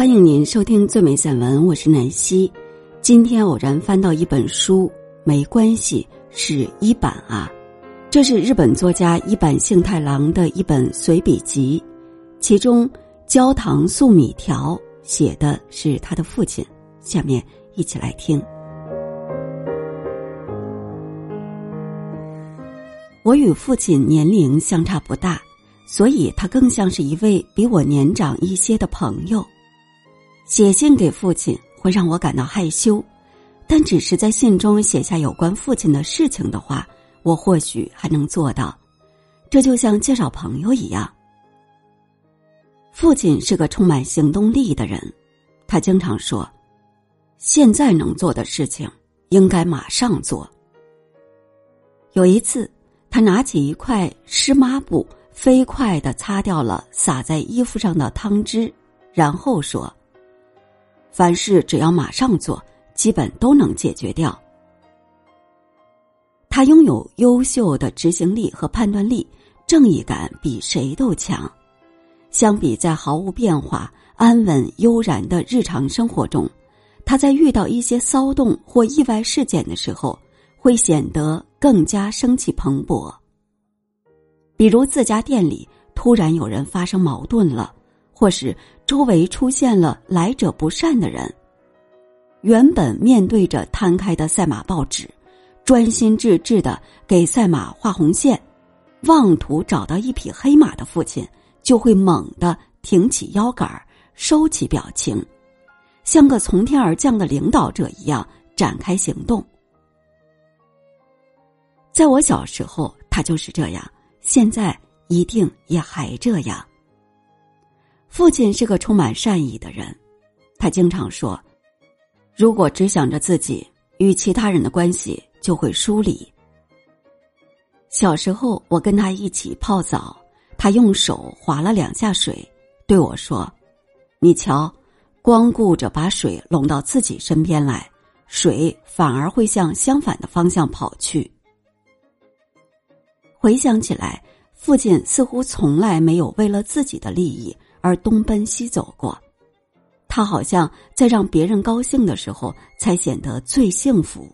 欢迎您收听最美散文，我是南希。今天偶然翻到一本书，没关系，是一版啊。这是日本作家一坂幸太郎的一本随笔集，其中《焦糖素米条》写的是他的父亲。下面一起来听。我与父亲年龄相差不大，所以他更像是一位比我年长一些的朋友。写信给父亲会让我感到害羞，但只是在信中写下有关父亲的事情的话，我或许还能做到。这就像介绍朋友一样。父亲是个充满行动力的人，他经常说：“现在能做的事情，应该马上做。”有一次，他拿起一块湿抹布，飞快的擦掉了洒在衣服上的汤汁，然后说。凡事只要马上做，基本都能解决掉。他拥有优秀的执行力和判断力，正义感比谁都强。相比在毫无变化、安稳悠然的日常生活中，他在遇到一些骚动或意外事件的时候，会显得更加生气蓬勃。比如自家店里突然有人发生矛盾了。或是周围出现了来者不善的人，原本面对着摊开的赛马报纸，专心致志的给赛马画红线，妄图找到一匹黑马的父亲，就会猛地挺起腰杆收起表情，像个从天而降的领导者一样展开行动。在我小时候，他就是这样，现在一定也还这样。父亲是个充满善意的人，他经常说：“如果只想着自己，与其他人的关系就会疏离。”小时候，我跟他一起泡澡，他用手划了两下水，对我说：“你瞧，光顾着把水拢到自己身边来，水反而会向相反的方向跑去。”回想起来，父亲似乎从来没有为了自己的利益。而东奔西走过，他好像在让别人高兴的时候才显得最幸福。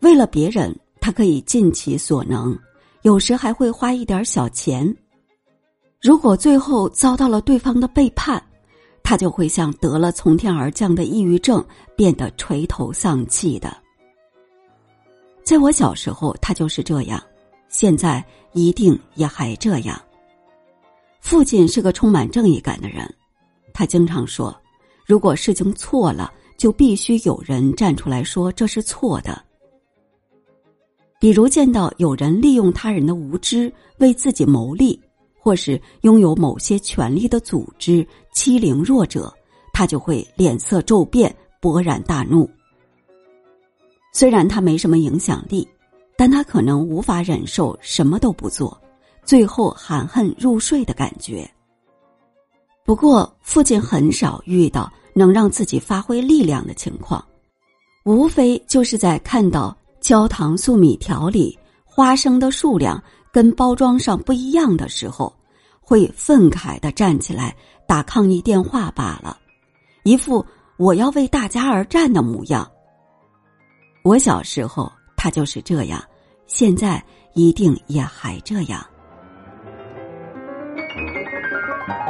为了别人，他可以尽其所能，有时还会花一点小钱。如果最后遭到了对方的背叛，他就会像得了从天而降的抑郁症，变得垂头丧气的。在我小时候，他就是这样，现在一定也还这样。父亲是个充满正义感的人，他经常说：“如果事情错了，就必须有人站出来说这是错的。”比如见到有人利用他人的无知为自己谋利，或是拥有某些权力的组织欺凌弱者，他就会脸色骤变，勃然大怒。虽然他没什么影响力，但他可能无法忍受什么都不做。最后含恨入睡的感觉。不过，父亲很少遇到能让自己发挥力量的情况，无非就是在看到焦糖素米条里花生的数量跟包装上不一样的时候，会愤慨的站起来打抗议电话罢了，一副我要为大家而战的模样。我小时候他就是这样，现在一定也还这样。Thank you.